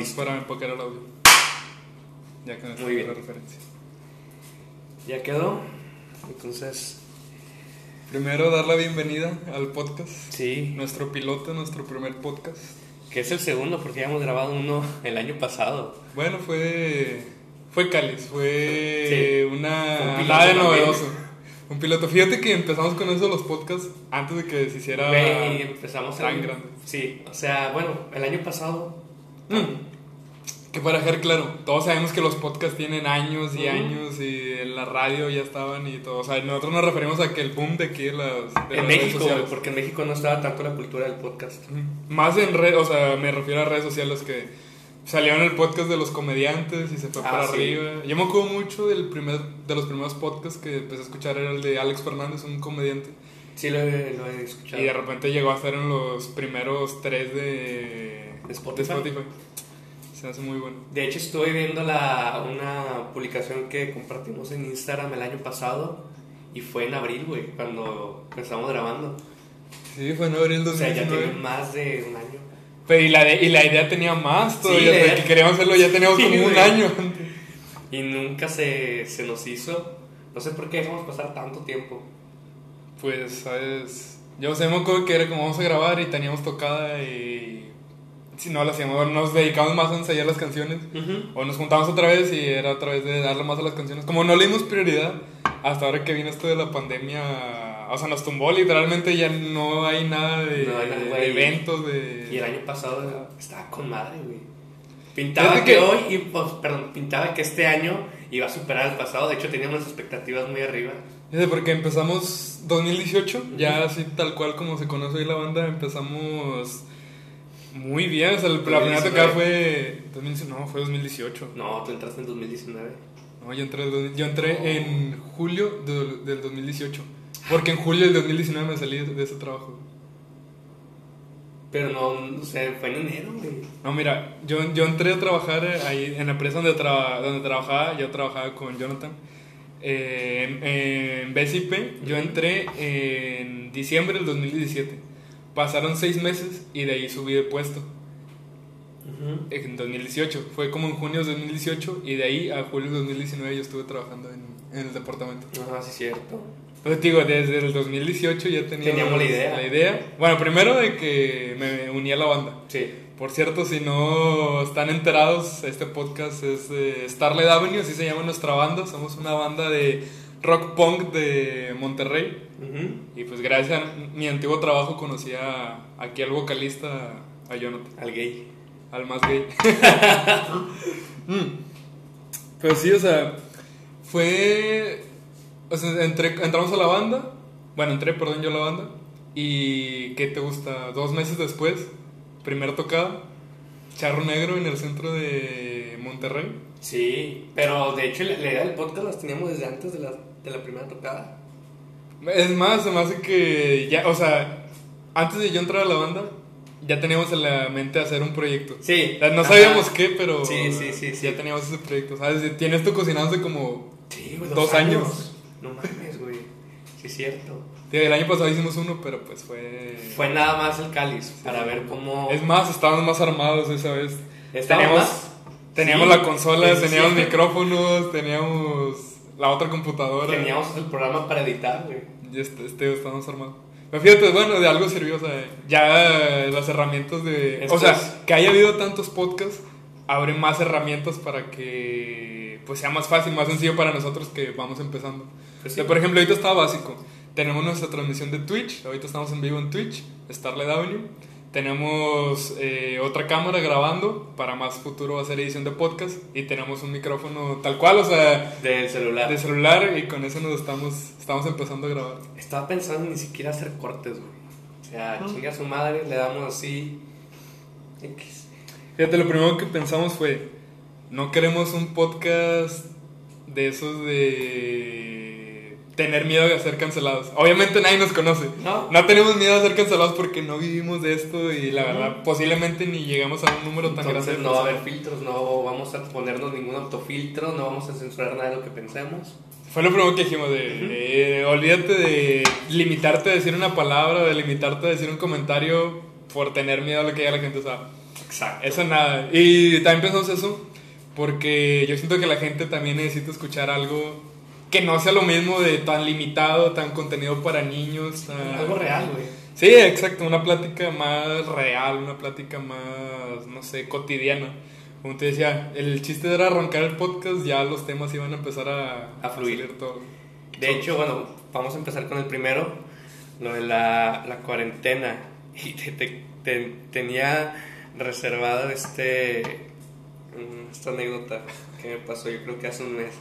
Listo. para enfocar el audio. Ya que Muy bien. la referencia. Ya quedó. Entonces, Primero, dar la bienvenida al podcast. sí, Nuestro piloto, nuestro primer podcast. que es el segundo porque ya hemos grabado uno el año pasado. Bueno, fue. Fue cáliz, fue Sí. una. Un piloto nada de novedoso. Un piloto. Fíjate que empezamos con eso los podcasts antes de que se hiciera. Güey, empezamos tan grande. Sí, o sea, bueno, el año pasado. Mm. Que para dejar claro, todos sabemos que los podcasts tienen años y años y en la radio ya estaban y todo. O sea, nosotros nos referimos a que el boom de aquí las, de en las México, porque en México no estaba tanto la cultura del podcast. Más en redes, o sea, me refiero a redes sociales que salieron el podcast de los comediantes y se fue Ah, para sí. arriba. Yo me acuerdo mucho del primer, de los primeros podcasts que empecé a escuchar era el de Alex Fernández, un comediante. Sí, lo he, lo he escuchado. Y de repente llegó a estar en los primeros tres de, ¿De Spotify? Se hace muy bueno. De hecho, estuve viendo la, una publicación que compartimos en Instagram el año pasado y fue en abril, güey, cuando empezamos grabando. Sí, fue en abril O sea, ya 2019. tiene más de un año. Pero y la, de- y la idea tenía más todavía. sea, idea- que queríamos hacerlo ya teníamos Sí, como un año. Y nunca se, se nos hizo. No sé por qué dejamos pasar tanto tiempo. Pues, ¿sabes? Yo sé, me acuerdo que era como vamos a grabar y teníamos tocada y. Si no, la hacíamos, nos dedicamos más a ensayar las canciones. O nos juntamos otra vez y era otra vez de darle más a las canciones. Como no le dimos prioridad, hasta ahora que vino esto de la pandemia, o sea, nos tumbó literalmente, ya no hay nada de, No hay nada, de güey. eventos, de... Y el año pasado estaba con madre, güey. Pintaba que, que- hoy, y, pues, perdón, pintaba que este año iba a superar el pasado. De hecho, teníamos expectativas muy arriba. Fíjate, porque empezamos 2018, ya así tal cual como se conoce hoy la banda, empezamos muy bien, o sea, la primera 2019. tocada fue... 2019, no, fue 2018. No, tú entraste en 2019. No, yo entré, yo entré en julio del, del 2018, porque en julio del 2019 me salí de, de ese trabajo. Pero no, o sea, fue en enero, güey. No, mira, yo, yo entré a trabajar ahí en la empresa donde, traba- donde trabajaba, yo trabajaba con Jonathan. Eh, en, en BCP, yo entré en diciembre del 2017. Pasaron seis meses y de ahí subí de puesto. En 2018, fue como en junio de 2018 y de ahí a julio de 2019 yo estuve trabajando en, en el departamento. Ajá, sí, cierto. Pues digo, desde el 2018 ya teníamos, Teníamos la idea. la idea. Bueno, primero de que me uní a la banda. Sí. Por cierto, si no están enterados, este podcast es de Starlight Avenue, así se llama nuestra banda. Somos una banda de rock punk de Monterrey. Y pues gracias a mi antiguo trabajo conocí a, aquí al vocalista, a Jonathan, Al gay. al más gay. Mm. Pero sí, o sea, fue... O sea, entré- entramos a la banda, bueno, entré, perdón, yo a la banda. Y, ¿qué te gusta? Dos meses después, primera tocada, Charro Negro en el centro de Monterrey. Sí, pero de hecho la, la idea del podcast las teníamos desde antes de la, de la primera tocada. Es más, se me hace que ya, o sea, antes de yo entrar a la banda, ya teníamos en la mente hacer un proyecto. Sí. No Ajá. sabíamos qué, pero Sí, sí, sí, sí. ya teníamos ese proyecto. ¿Sabes? Tienes esto cocinándose como... Sí, güey, Dos años. No mames, güey. Sí, es cierto. Tío, el año pasado hicimos uno, pero pues fue... Fue nada más el cáliz para ver cómo. Es más, estábamos más armados esa vez. ¿Estábamos teníamos más? teníamos Sí, la consola, sí. teníamos micrófonos, teníamos la otra computadora. Teníamos el programa para editar, güey. Y este, este estábamos armados. Pero fíjate, bueno, de algo sirvió, o sea, ya las herramientas de... Esto o sea, es- que haya habido tantos podcasts, abre más herramientas para que pues sea más fácil, más sencillo para nosotros que vamos empezando. Pues O sea, sí. por ejemplo, ahorita está básico. Tenemos nuestra transmisión de Twitch, ahorita estamos en vivo en Twitch, Starlight Avenue. Tenemos eh, otra cámara grabando, para más futuro va a ser edición de podcast. Y tenemos un micrófono tal cual, o sea, Del celular. de celular, y con eso nos estamos, estamos empezando a grabar. Estaba pensando ni siquiera hacer cortes, güey. O sea, Ah. chinga a su madre, le damos así. X. Fíjate, lo primero que pensamos fue, no queremos un podcast de esos de tener miedo de ser cancelados. Obviamente nadie nos conoce. No. No tenemos miedo de ser cancelados porque no vivimos de esto y la verdad posiblemente ni llegamos a un número tan grande. Entonces de no va a haber filtros, no vamos a ponernos ningún autofiltro, no vamos a censurar nada de lo que pensemos. Fue lo primero que dijimos de, eh, olvídate de limitarte a decir una palabra, de limitarte a decir un comentario por tener miedo a lo que diga la gente. Sea, Exacto. Eso nada. Y también pensamos eso porque yo siento que la gente también necesita escuchar algo que no sea lo mismo de tan limitado, tan contenido para niños. tan- Algo real, güey. Sí, exacto, una plática más real, una plática más, no sé, cotidiana. Como te decía, el chiste era arrancar el podcast, ya los temas iban a empezar a, A fluir. todo. De hecho, bueno, vamos a empezar con el primero, lo de la, la cuarentena. Y te, te- te- tenía reservada este, mm, esta anécdota que me pasó, yo creo que hace un mes,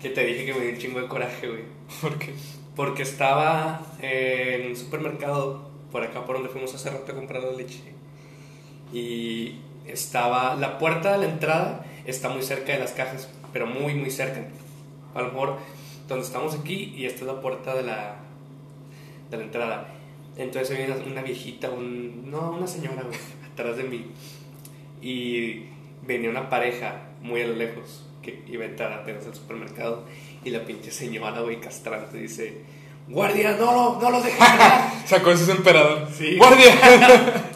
que te dije que me dio un chingo de coraje, güey. Porque Porque estaba en un supermercado, por acá por donde fuimos hace rato a comprar la leche. Y estaba, la puerta de la entrada está muy cerca de las cajas, pero muy, muy cerca. A lo mejor donde estamos aquí y esta es la puerta de la, de la entrada. Entonces había una, viejita, no, una señora, güey, atrás de mí. Y venía una pareja muy a lo lejos que iba a entrar apenas al supermercado. Y la pinche señora, güey, castrante, dice: Guardia, no, lo- no los dejes entrar. sacó ese emperador. Sí. ¡Guardia!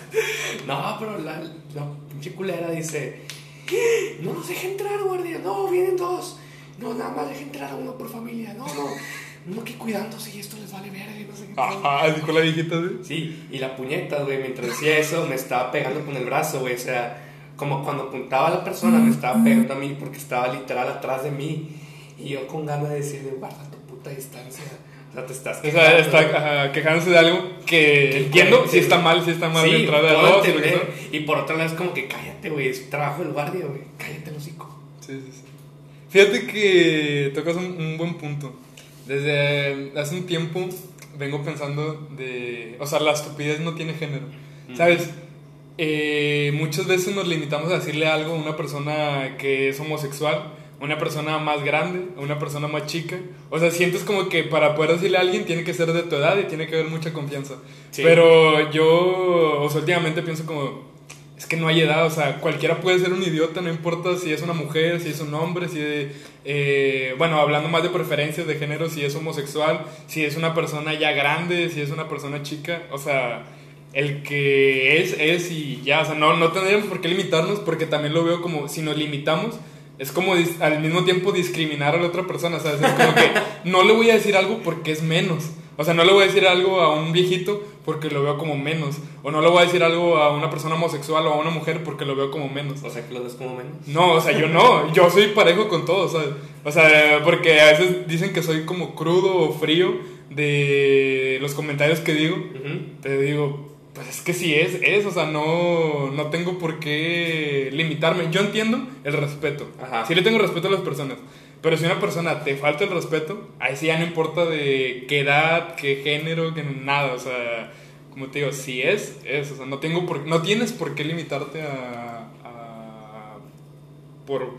No, pero la, la pinche culera dice: No los deje entrar, guardia. No, vienen dos. No, nada más deje entrar a uno por familia. No, no. No, que cuidándose y esto les vale verga y no sé qué. Ajá, dijo la viejita, ¿sí? Sí, y la puñeta, güey, mientras decía eso, me estaba pegando con el brazo, güey. O sea, como cuando apuntaba a la persona, me estaba pegando a mí porque estaba literal atrás de mí. Y yo con ganas de decirle, guarda tu puta distancia. O sea, te estás O sea, está quejando. ajá, quejándose de algo que entiendo si está mal, si está mal Sí, de entrada de dos. y por otro lado es como que cállate, güey, es trabajo del guardia, güey. Cállate el hocico. Sí, sí, sí. Fíjate que tocas un, un buen punto. Desde hace un tiempo vengo pensando de... O sea, la estupidez no tiene género. ¿Sabes? Eh, muchas veces nos limitamos a decirle algo a una persona que es homosexual, a una persona más grande, a una persona más chica. O sea, sientes como que para poder decirle a alguien tiene que ser de tu edad y tiene que haber mucha confianza. Sí. Pero yo, o sea, últimamente pienso como, es que no hay edad, o sea, cualquiera puede ser un idiota, no importa si es una mujer, si es un hombre, si eh, bueno, hablando más de preferencias de género, si es homosexual, si es una persona ya grande, si es una persona chica, o sea, el que es, es y ya, o sea, no, no tendríamos por qué limitarnos porque también lo veo como, si nos limitamos, es como al mismo tiempo discriminar a la otra persona, ¿sabes? Es como que no le voy a decir algo porque es menos. O sea, no le voy a decir algo a un viejito porque lo veo como menos. O no le voy a decir algo a una persona homosexual o a una mujer porque lo veo como menos. O sea, que lo ves como menos. No, o sea, yo no. Yo soy parejo con todo, ¿sabes? O sea, porque a veces dicen que soy como crudo o frío de los comentarios que digo. Te digo, pues es que sí es, es, o sea, no, no tengo por qué limitarme. Yo entiendo el respeto. Ajá. Sí le tengo respeto a las personas. Pero si una persona te falta el respeto, ahí sí ya no importa de qué edad, qué género, que nada. O sea, como te digo, si es, es. O sea, no, tengo por, no tienes por qué limitarte a, a- por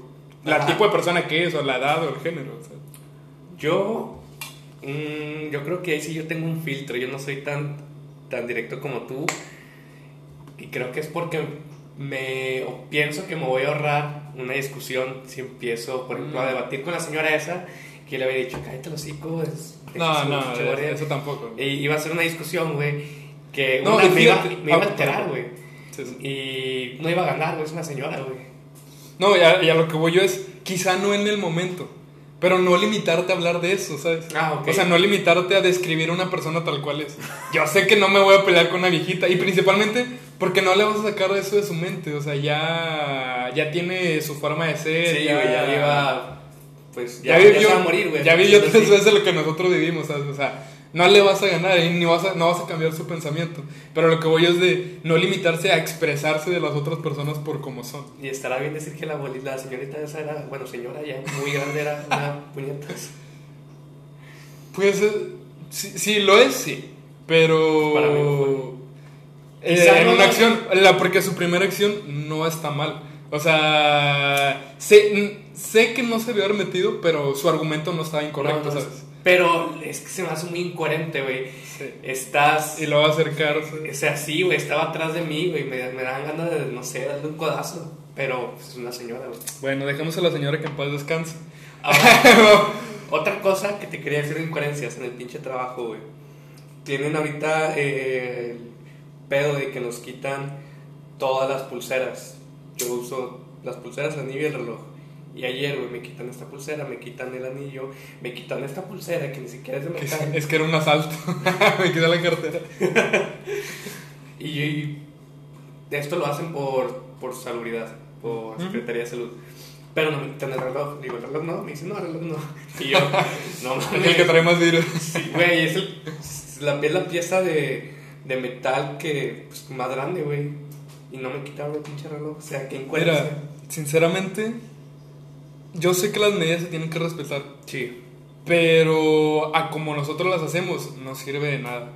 la Ajá. tipo de persona que es, o la edad, o el género. o sea. Yo, mm, yo creo que ahí sí yo tengo un filtro. Yo no soy tan, tan directo como tú. Y creo que es porque me o pienso que me voy a ahorrar una discusión si empiezo, por ejemplo, a Mm. debatir con la señora esa que le había dicho, cállate los hocico. Es, No, no, guardia". eso tampoco. Y iba a ser una discusión, güey, que No, una me, iba, me iba a ah, alterar, güey. Sí, sí. Y no iba a ganar, güey, es una señora, güey. No, y a, y a lo que voy yo es, quizá no en el momento, pero no limitarte a hablar de eso, ¿sabes? Ah, ok. O sea, no limitarte a describir a una persona tal cual es. Yo sé que no me voy a pelear con una viejita, y principalmente porque no le vas a sacar eso de su mente, o sea, ya, ya tiene su forma de ser. Sí, ya iba. Pues Ya, ya, ya, vivió, se va a morir, güey. ya vivió tres veces lo que nosotros vivimos, ¿sabes? O sea, no le vas a ganar y ni vas a, no vas a cambiar su pensamiento. Pero lo que voy es de no limitarse a expresarse de las otras personas por como son. Y estará bien decir que la la señorita esa era, bueno, señora ya muy grande, era una puñetas. Pues eh, sí, sí, lo es, sí. Pero. Para mí no fue. Eh, en una acción, la, porque su primera acción no está mal. O sea, sé, sé que no se debió haber metido, pero su argumento no estaba incorrecto, No, no, ¿sabes? Pero es que se me hace muy incoherente, güey. Sí. Estás. Y lo va a acercarse. O sea, sí, güey, estaba atrás de mí, güey. Me, me dan ganas de, no sé, darle un codazo. Pero pues, es una señora, güey. Bueno, dejemos a la señora que en paz descanse. Ahora, otra cosa que te quería decir de incoherencias en el pinche trabajo, güey. Tienen ahorita eh, el pedo de que nos quitan todas las pulseras. Yo uso las pulseras, anillo y el reloj. Y ayer, güey, me quitan esta pulsera, me quitan el anillo, me quitan esta pulsera que ni siquiera es de metal. es que era un asalto. me quedé la cartera. Y, y esto lo hacen por, por salubridad, por. Secretaría de Salud. Pero no me quitan el reloj. Digo, el reloj no. Me dicen, no, el reloj no. Y yo, no Es el mames. que trae más virus. Sí, güey, es, el, es la, es la pieza de, de metal que, pues, más grande, güey. Y no me quitaron el pinche reloj. O sea, que encuentras. Mira, sinceramente, yo sé que las medidas se tienen que respetar. Sí. Pero a como nosotros las hacemos, no sirve de nada.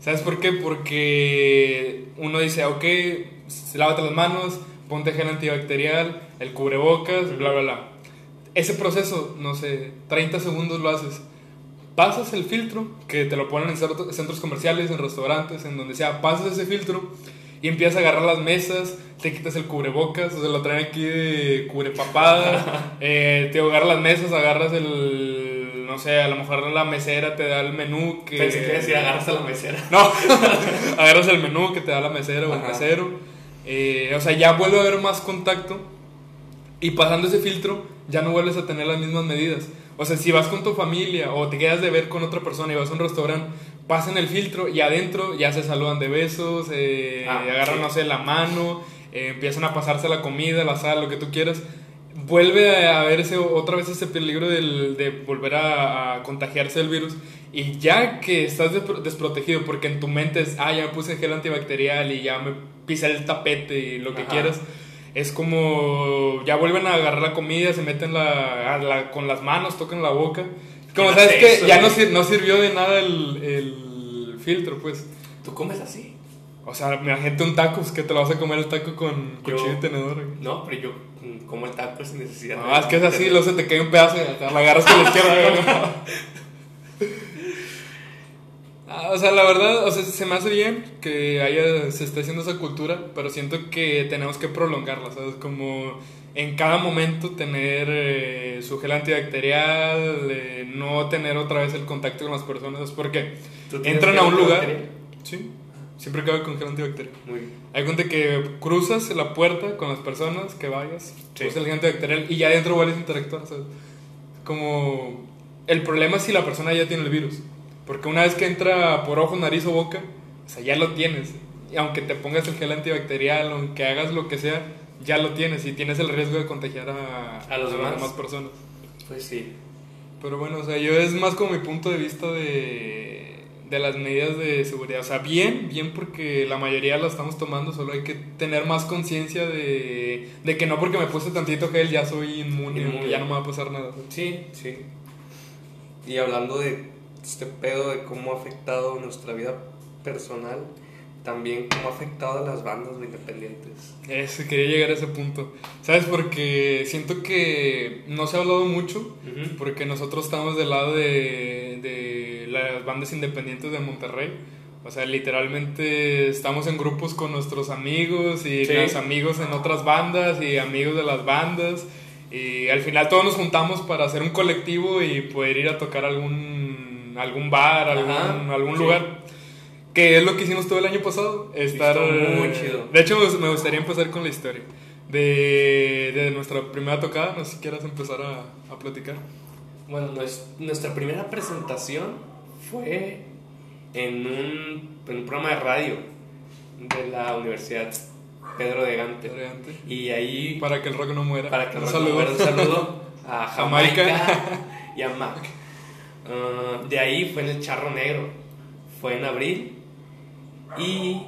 ¿Sabes por qué? Porque uno dice, ok, lávate las manos, ponte gel antibacterial, el cubrebocas, bla, bla, bla. Ese proceso, no sé, 30 segundos lo haces. Pasas el filtro, que te lo ponen en centros comerciales, en restaurantes, en donde sea, pasas ese filtro y empiezas a agarrar las mesas, te quitas el cubrebocas, o sea, lo traen aquí de cubrepapada, eh, te agarras las mesas, agarras el, no sé, a lo mejor la mesera te da el menú que... Pensé que decir, agarras a la mesera. No, agarras el menú que te da la mesera o el mesero. Eh, o sea, ya vuelve a haber más contacto. Y pasando ese filtro, ya no vuelves a tener las mismas medidas. O sea, si vas con tu familia o te quedas de ver con otra persona y vas a un restaurante, pasan el filtro y adentro ya se saludan de besos, eh, Ah, agarran, sí. no sé, la mano, eh, empiezan a pasarse la comida, la sal, lo que tú quieras. Vuelve a haber ese, otra vez ese peligro del- de volver a, a contagiarse del virus. Y ya que estás despro- desprotegido, porque en tu mente es, ah, ya me puse gel antibacterial y ya me pisé el tapete y lo que Ajá. quieras, es como ya vuelven a agarrar la comida, se meten la- con las manos, tocan la boca. Como ¿Qué sabes que eso, ya no, sir- no sirvió de nada el, el filtro, pues. ¿Tú comes así? O sea, imagínate un taco, pues que te lo vas a comer el taco con Yo- cuchillo y tenedor. güey. No, pero yo mm, como el taco sin necesidad. No, es que es así, luego se te cae un pedazo y la agarras con la izquierda. Ah, o sea, la verdad, o sea, se me hace bien que haya, se esté haciendo esa cultura, pero siento que tenemos que prolongarla, ¿sabes? Como en cada momento tener eh, su gel antibacterial, eh, no tener otra vez el contacto con las personas, porque ¿Tú tienes entran a un lugar, sí, siempre acaba con gel antibacterial. Muy bien. Hay cuenta que cruzas la puerta con las personas que vayas, Sí. usas el gel antibacterial y ya adentro vuelves a interactuar, ¿sabes? Como el problema es si la persona ya tiene el virus, porque una vez que entra por ojo, nariz o boca, o sea, ya lo tienes. Y aunque te pongas el gel antibacterial, aunque hagas lo que sea, ya lo tienes y tienes el riesgo de contagiar a, A los demás. personas. Pues sí. Pero bueno, o sea, yo es más como mi punto de vista de, de las medidas de seguridad. O sea, bien, bien porque la mayoría las estamos tomando, solo hay que tener más conciencia de, de que no porque me puse tantito gel ya soy inmune, Inmune. ya no me va a pasar nada. Sí, sí. Y hablando de este pedo de cómo ha afectado nuestra vida personal, también cómo ha afectado a las bandas independientes. Eso, quería llegar a ese punto. ¿Sabes? Porque siento que no se ha hablado mucho, porque nosotros estamos del lado de, de las bandas independientes de Monterrey. O sea, literalmente estamos en grupos con nuestros amigos y Sí. los amigos en otras bandas y amigos de las bandas. Y al final todos nos juntamos para hacer un colectivo y poder ir a tocar algún, algún bar, algún, Ajá, algún sí. lugar. Que es lo que hicimos todo el año pasado. Estar, muy chido. De hecho, me- gustaría empezar con la historia. De, de nuestra primera tocada, no sé si quieras empezar a, a platicar. Bueno, nues- nuestra primera presentación fue en un, en un programa de radio de la Universidad Pedro de Gante. Adelante. Y ahí, Para que el rock no muera. para que un nos saludo. un saludo a Jamaica. Jamaica y a Mac. Ah, de ahí fue en el Charro Negro. Fue en abril. Y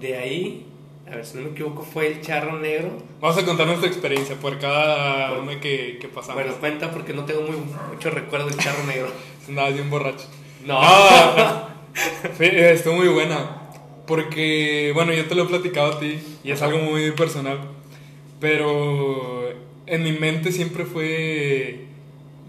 de ahí, a ver si no me equivoco, fue el Charro Negro. Vamos a contar nuestra experiencia por cada una que, que pasamos. Bueno, cuenta porque no tengo muy, mucho recuerdo del Charro Negro. Andabas bien borracho. No. Fue- estuvo muy buena. Porque, bueno, yo te lo he platicado a ti y es algo muy personal. Pero en mi mente siempre fue.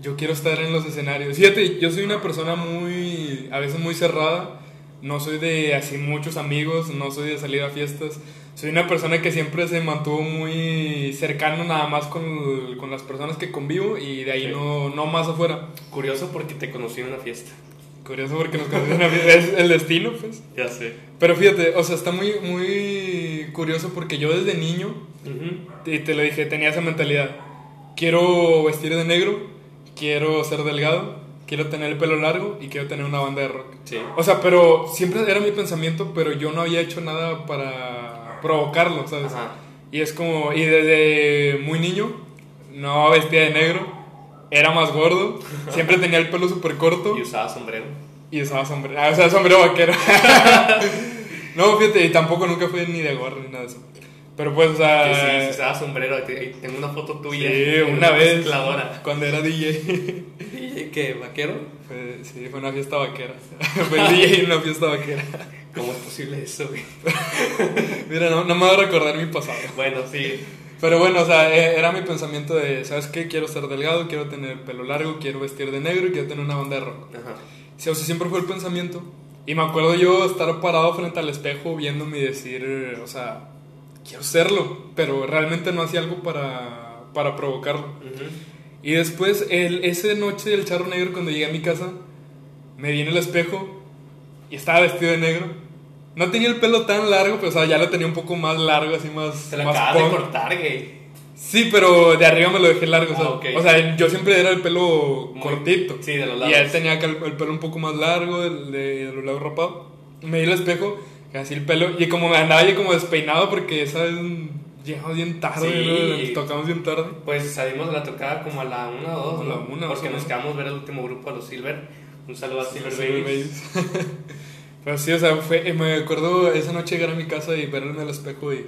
Yo quiero estar en los escenarios. Fíjate, yo soy una persona muy. a veces muy cerrada. No soy de así muchos amigos, no soy de salir a fiestas. Soy una persona que siempre se mantuvo muy cercano nada más con, con las personas que convivo y de ahí Sí. no, no más afuera. Curioso porque te conocí en una fiesta. Curioso porque nos conocen a- es el destino, pues. Ya sé. Pero fíjate, o sea, está muy, muy curioso porque yo desde niño, y te lo dije, tenía esa mentalidad. Quiero vestir de negro, quiero ser delgado, quiero tener el pelo largo y quiero tener una banda de rock. Sí. O sea, pero siempre era mi pensamiento, pero yo no había hecho nada para provocarlo, ¿sabes? Ajá. Y es como, y desde muy niño, no vestía de negro, era más gordo, siempre tenía el pelo súper corto Y usaba sombrero. y usaba sombrero, ah, o sea, sombrero vaquero. no, fíjate, y tampoco nunca fue ni de gorro ni nada de eso. Pero pues, o sea, Que sí, sí usaba sombrero. Tengo una foto tuya. sí, en una vez, mezcladora. cuando era DJ, ¿Y qué? ¿Vaquero? fue, sí, fue una fiesta vaquera. fue el DJ en una fiesta vaquera. ¿Cómo es posible eso, güey? Mira, no, no me va a recordar mi pasado. Bueno, sí. Pero bueno, o sea, e- era mi pensamiento de, ¿sabes qué? Quiero ser delgado, quiero tener pelo largo, quiero vestir de negro y quiero tener una banda de rock. Ajá. Sí, o sea, siempre fue el pensamiento. Y me acuerdo yo estar parado frente al espejo viéndome y decir, o sea, quiero serlo, pero realmente no hacía algo para, para provocarlo. Ujú. Y después, el, esa noche del charro negro, cuando llegué a mi casa, me vi en el espejo y estaba vestido de negro. No tenía el pelo tan largo, pero o sea, ya lo tenía un poco más largo, así más. Se la más acabas de punk. cortar, güey. Sí, pero de arriba me lo dejé largo. o sea, Ah, ok. O sea, yo siempre era el pelo Muy- cortito. sí, de los Y lados. él tenía el, el pelo un poco más largo, el de, de los lados rapado. Me vi el espejo, así el pelo. Y como me andaba yo como despeinado porque, ¿sabes? Llegamos bien tarde, Sí. ¿no? Tocamos bien tarde. Pues salimos de la tocada como a la 1 o 2, A la ¿no? una, Porque nos quedamos a ver el último grupo a los Silver. Un saludo a Silver Sí, Babies. babies. Pero sí, o sea, fue, y me acuerdo esa noche llegar a mi casa y verme en el espejo y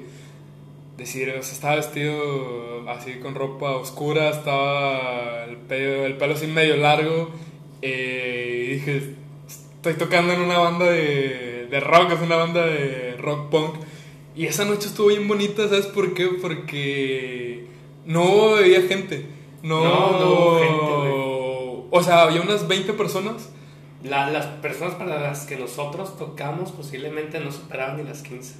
decir, o sea, estaba vestido así con ropa oscura, estaba el pelo, el pelo así medio largo eh, y dije, estoy tocando en una banda de, de rock, es una banda de rock punk. Y esa noche estuvo bien bonita, ¿sabes por qué? Porque no había gente. No, No, no hubo gente, O sea, había unas 20 personas. La- las personas para las que nosotros tocamos posiblemente no superaban ni las 15.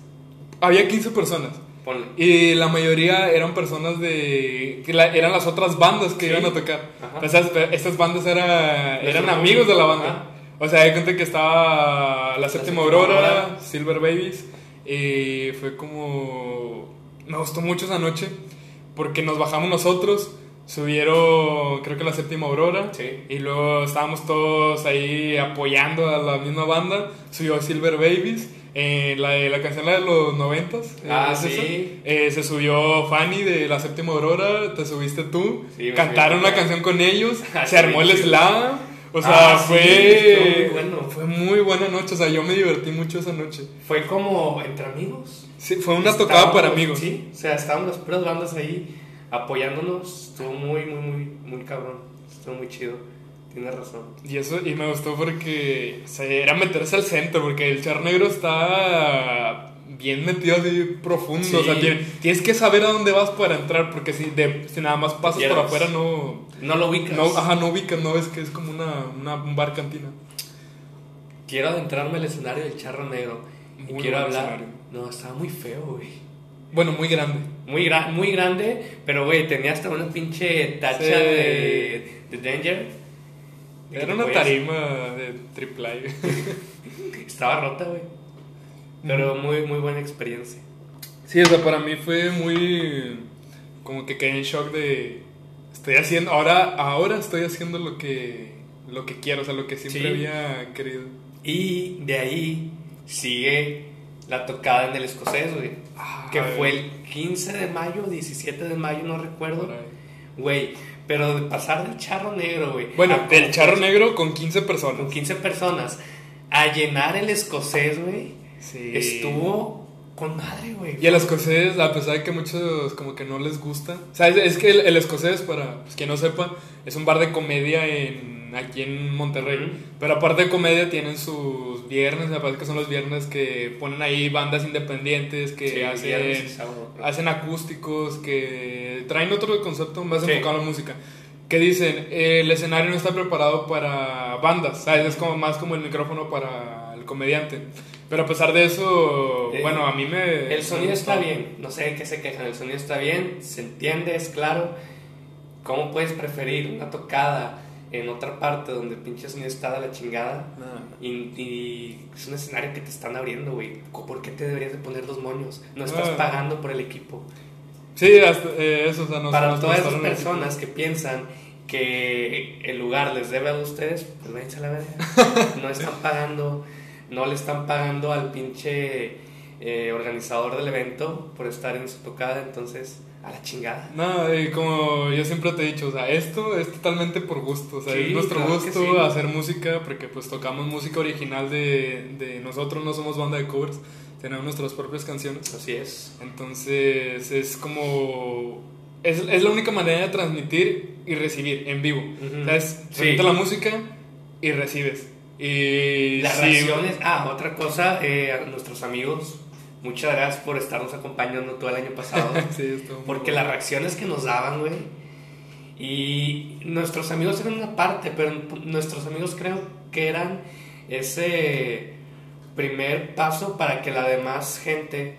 Había 15 personas. Ponle. Y la mayoría eran personas de. que la- eran las otras bandas que Sí. iban a tocar. Ajá. Pero estas bandas era, eran amigos de la banda. ajá. O sea, hay gente que estaba La Séptima Aurora. Silver Babies. Fue como. Me gustó mucho esa noche. Porque nos bajamos nosotros. Subieron, creo que la Séptima Aurora. Sí. Y luego estábamos todos ahí apoyando a la misma banda. Subió Silver Babies. eh, la, de- la canción la de los noventas. eh, Ah, ¿es sí. Eh, se subió Fanny de la séptima aurora. Te subiste tú. Sí, cantaron una canción con ellos. Ah, se armó el slam. O sea, Ah, sí, fue. muy bueno. Fue muy buena noche. O sea, yo me divertí mucho esa noche. Fue como entre amigos. Sí, fue una tocada para Estábamos- amigos. Sí, o sea, estaban las puras bandas ahí apoyándonos. Estuvo muy, muy, muy, muy cabrón. Estuvo muy chido. Tienes razón. Y eso, y me gustó porque o sea, era meterse al centro, porque el char negro está bien metido así profundo. Sí. O sea, tiene- tienes que saber a dónde vas para entrar, porque si, de, si nada más pasas por afuera no, No lo ubicas. no, ajá, no ubicas, no ves que es como una, una un bar cantina. Quiero adentrarme al escenario del charro negro. Y Muy quiero buen hablar. escenario. No, estaba muy feo, güey. Bueno, muy grande. Muy, gra- muy grande, pero güey, tenía hasta una pinche tacha Sí. de, de Danger. Era una tarima de triple A. Estaba rota, güey. Pero muy, muy buena experiencia. Sí, o sea, para mí fue muy. Como que quedé en shock de. Estoy haciendo. Ahora, ahora estoy haciendo lo que. Lo que quiero, o sea, lo que siempre Sí. había querido. Y de ahí sigue la tocada en el escocés, güey. Ah, que fue el 15 de mayo, 17 de mayo, no recuerdo. Güey, pero de pasar del charro negro, güey. Bueno, del charro negro con 15 personas. Con 15 personas. A llenar el escocés, güey. Sí. Estuvo con madre, güey. Y el escocés, a pesar de que muchos como que no les gusta. O sea, es, es que el, el escocés, para pues, quien no sepa, es un bar de comedia en, aquí en Monterrey. Ujú. Pero aparte de comedia tienen sus viernes, me parece que son los viernes que ponen ahí bandas independientes que Sí, viernes hacen, sábado. hacen acústicos, que traen otro concepto más Sí. enfocado a la música. Que dicen, eh, el escenario no está preparado para bandas, ¿sabes? Es como más como el micrófono para el comediante. Pero a pesar de eso, Eh, bueno, a mí me... El sonido me está bien, no sé de qué se quejan, el sonido está bien, se entiende, es claro. ¿Cómo puedes preferir una tocada en otra parte donde pinche sonido está de la chingada. No. Y, y es un escenario que te están abriendo, güey. ¿Por qué te deberías de poner los moños? No estás Ah. pagando por el equipo. Sí, hasta, eh, eso, o sea, nos, Para todas esas el personas que piensan que el lugar les debe a ustedes, pues váyanse a la verga. No están pagando, no le están pagando al pinche eh, organizador del evento por estar en su tocada, entonces a la chingada. No, y como yo siempre te he dicho, o sea, esto es totalmente por gusto, o sea, Sí, es nuestro claro gusto sí. hacer música, porque pues tocamos música original de, de nosotros, no somos banda de covers, tenemos nuestras propias canciones, Así es. entonces es como, es, es la única manera de transmitir y recibir en vivo. ¿sabes? Sí. Transmites la música y recibes. Y Las sí, reacciones, ah, otra cosa, eh, a nuestros amigos, muchas gracias por estarnos acompañando todo el año pasado. sí, Porque bueno. las reacciones que nos daban, güey. Y nuestros amigos eran una parte, pero nuestros amigos creo que eran ese primer paso para que la demás gente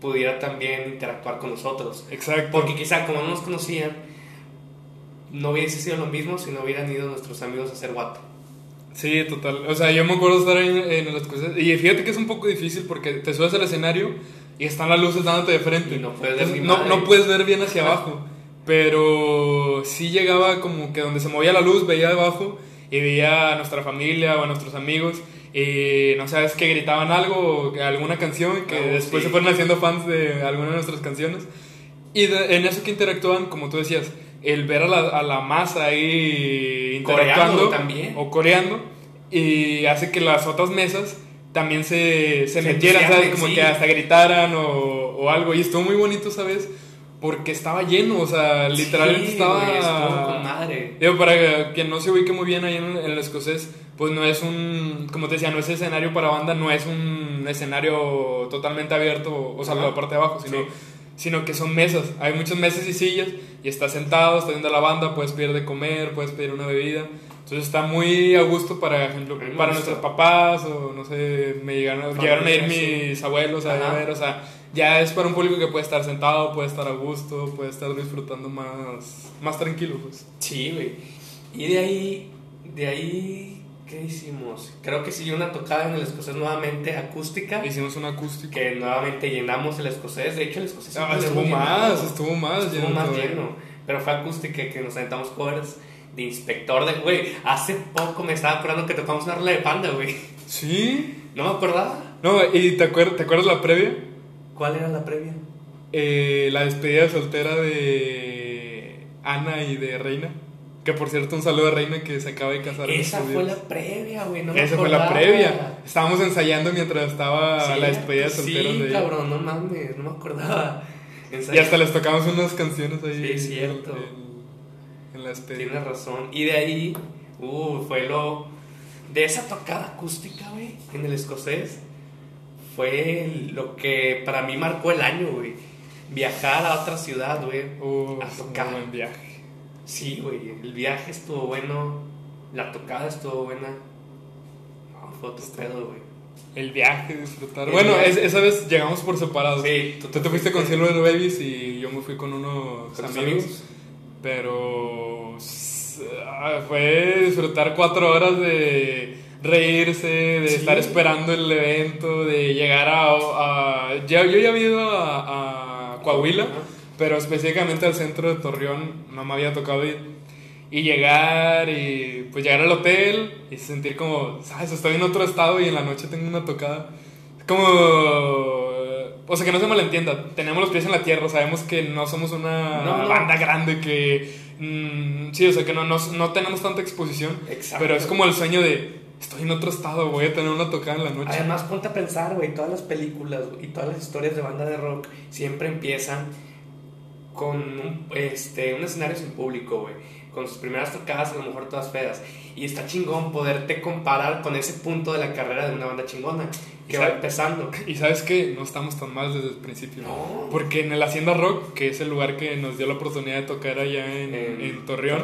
pudiera también interactuar con nosotros. Exacto. Porque quizá como no nos conocían, no hubiese sido lo mismo si no hubieran ido nuestros amigos a hacer guato. Sí, total. O sea, yo me acuerdo estar en, en las cosas. Y fíjate que es un poco difícil porque te subes al escenario y están las luces dándote de frente. Y no puedes ver Entonces, no, no puedes ver bien hacia abajo. Pero sí llegaba como que donde se movía la luz, veía abajo y veía a nuestra familia o a nuestros amigos. Y no sabes que gritaban algo, alguna canción, que Ah, después sí. se fueron haciendo fans de alguna de nuestras canciones. Y de- en eso que interactúan, como tú decías, el ver a la, a la masa ahí interactuando Coreando también. o coreando y hace que las otras mesas también se, se Se metieran, ¿sabes? Como sí. que hasta gritaran o, o algo. Y estuvo muy bonito, ¿sabes? Porque estaba lleno, o sea, literalmente Sí, estaba... güey, con madre. Digo, para quien no se ubique muy bien ahí en, en el escocés, pues no es un, como te decía, no es escenario para banda, no es un escenario totalmente abierto, o sea, la parte de abajo, sino, Sí. Sino que son mesas. Hay muchas mesas y sillas y estás sentado, estás viendo la banda, puedes pedir de comer, puedes pedir una bebida. Entonces está muy a gusto para ejemplo, para nuestros papás o no sé, me llegaron, llegaron a ir mis abuelos a Ajá. ver, o sea, ya es para un público que puede estar sentado, puede estar a gusto, puede estar disfrutando más, más tranquilo, pues. Sí, güey. Y de ahí, de ahí, ¿qué hicimos? Creo que siguió una tocada en el escocés nuevamente acústica, Hicimos una acústica. que nuevamente llenamos el escocés. De hecho, el escocés Ah, estuvo más, estuvo más Estuvo lleno más lleno. Pero fue acústica que nos aventamos covers de inspector de. Güey, hace poco me estaba acordando que tocamos una rola de panda, güey. Sí. No me acordaba. No, y te acuerdas, ¿te acuerdas la previa? ¿Cuál era la previa? Eh, la despedida de soltera de Ana y de Reina. Que por cierto, un saludo a Reina que se acaba de casar. Esa fue la previa, güey. No me Esa fue la previa. Estábamos ensayando mientras estaba Sí, la despedida de solteros sí, de ella. cabrón, no mames, no me acordaba. Y hasta les tocamos unas canciones ahí. Sí, cierto. En, en la despedida. Tienes razón. Y de ahí, uh, fue lo. De esa tocada acústica, güey, en el escocés, fue lo que para mí marcó el año, güey. Viajar a otra ciudad, güey. Uh, a es un tocar. buen viaje. Sí, güey. El viaje estuvo bueno. La tocada estuvo buena. No, fue otro pedo, güey. El viaje, disfrutar. El bueno, viaje. es- esa vez llegamos por separado. Sí, Tú te fuiste con Silver Babies y yo me fui con unos ¿Con tus amigos. amigos? Pero ah, fue disfrutar cuatro horas de reírse, de Sí. estar esperando el evento, de llegar a... a- ya, yo ya había ido a, a Coahuila, Ajá. Pero específicamente al centro de Torreón no me había tocado ir. Y llegar y pues llegar al hotel y sentir como, sabes, estoy en otro estado y en la noche tengo una tocada. Como, o sea, que no se malentienda, tenemos los pies en la tierra, sabemos que no somos una No, no. banda grande, que, mm, sí, o sea, que no, no, no tenemos tanta exposición, Exacto. pero es como el sueño de, estoy en otro estado, voy a tener una tocada en la noche. Además, ponte a pensar, güey, todas las películas y todas las historias de banda de rock siempre empiezan con un, este, un escenario sin público, güey. Con sus primeras tocadas, a lo mejor todas feas. Y está chingón poderte comparar con ese punto de la carrera de una banda chingona que va empezando. Y sabes que no estamos tan mal desde el principio. No. Porque en el Hacienda Rock, que es el lugar que nos dio la oportunidad de tocar allá en, en Torreón,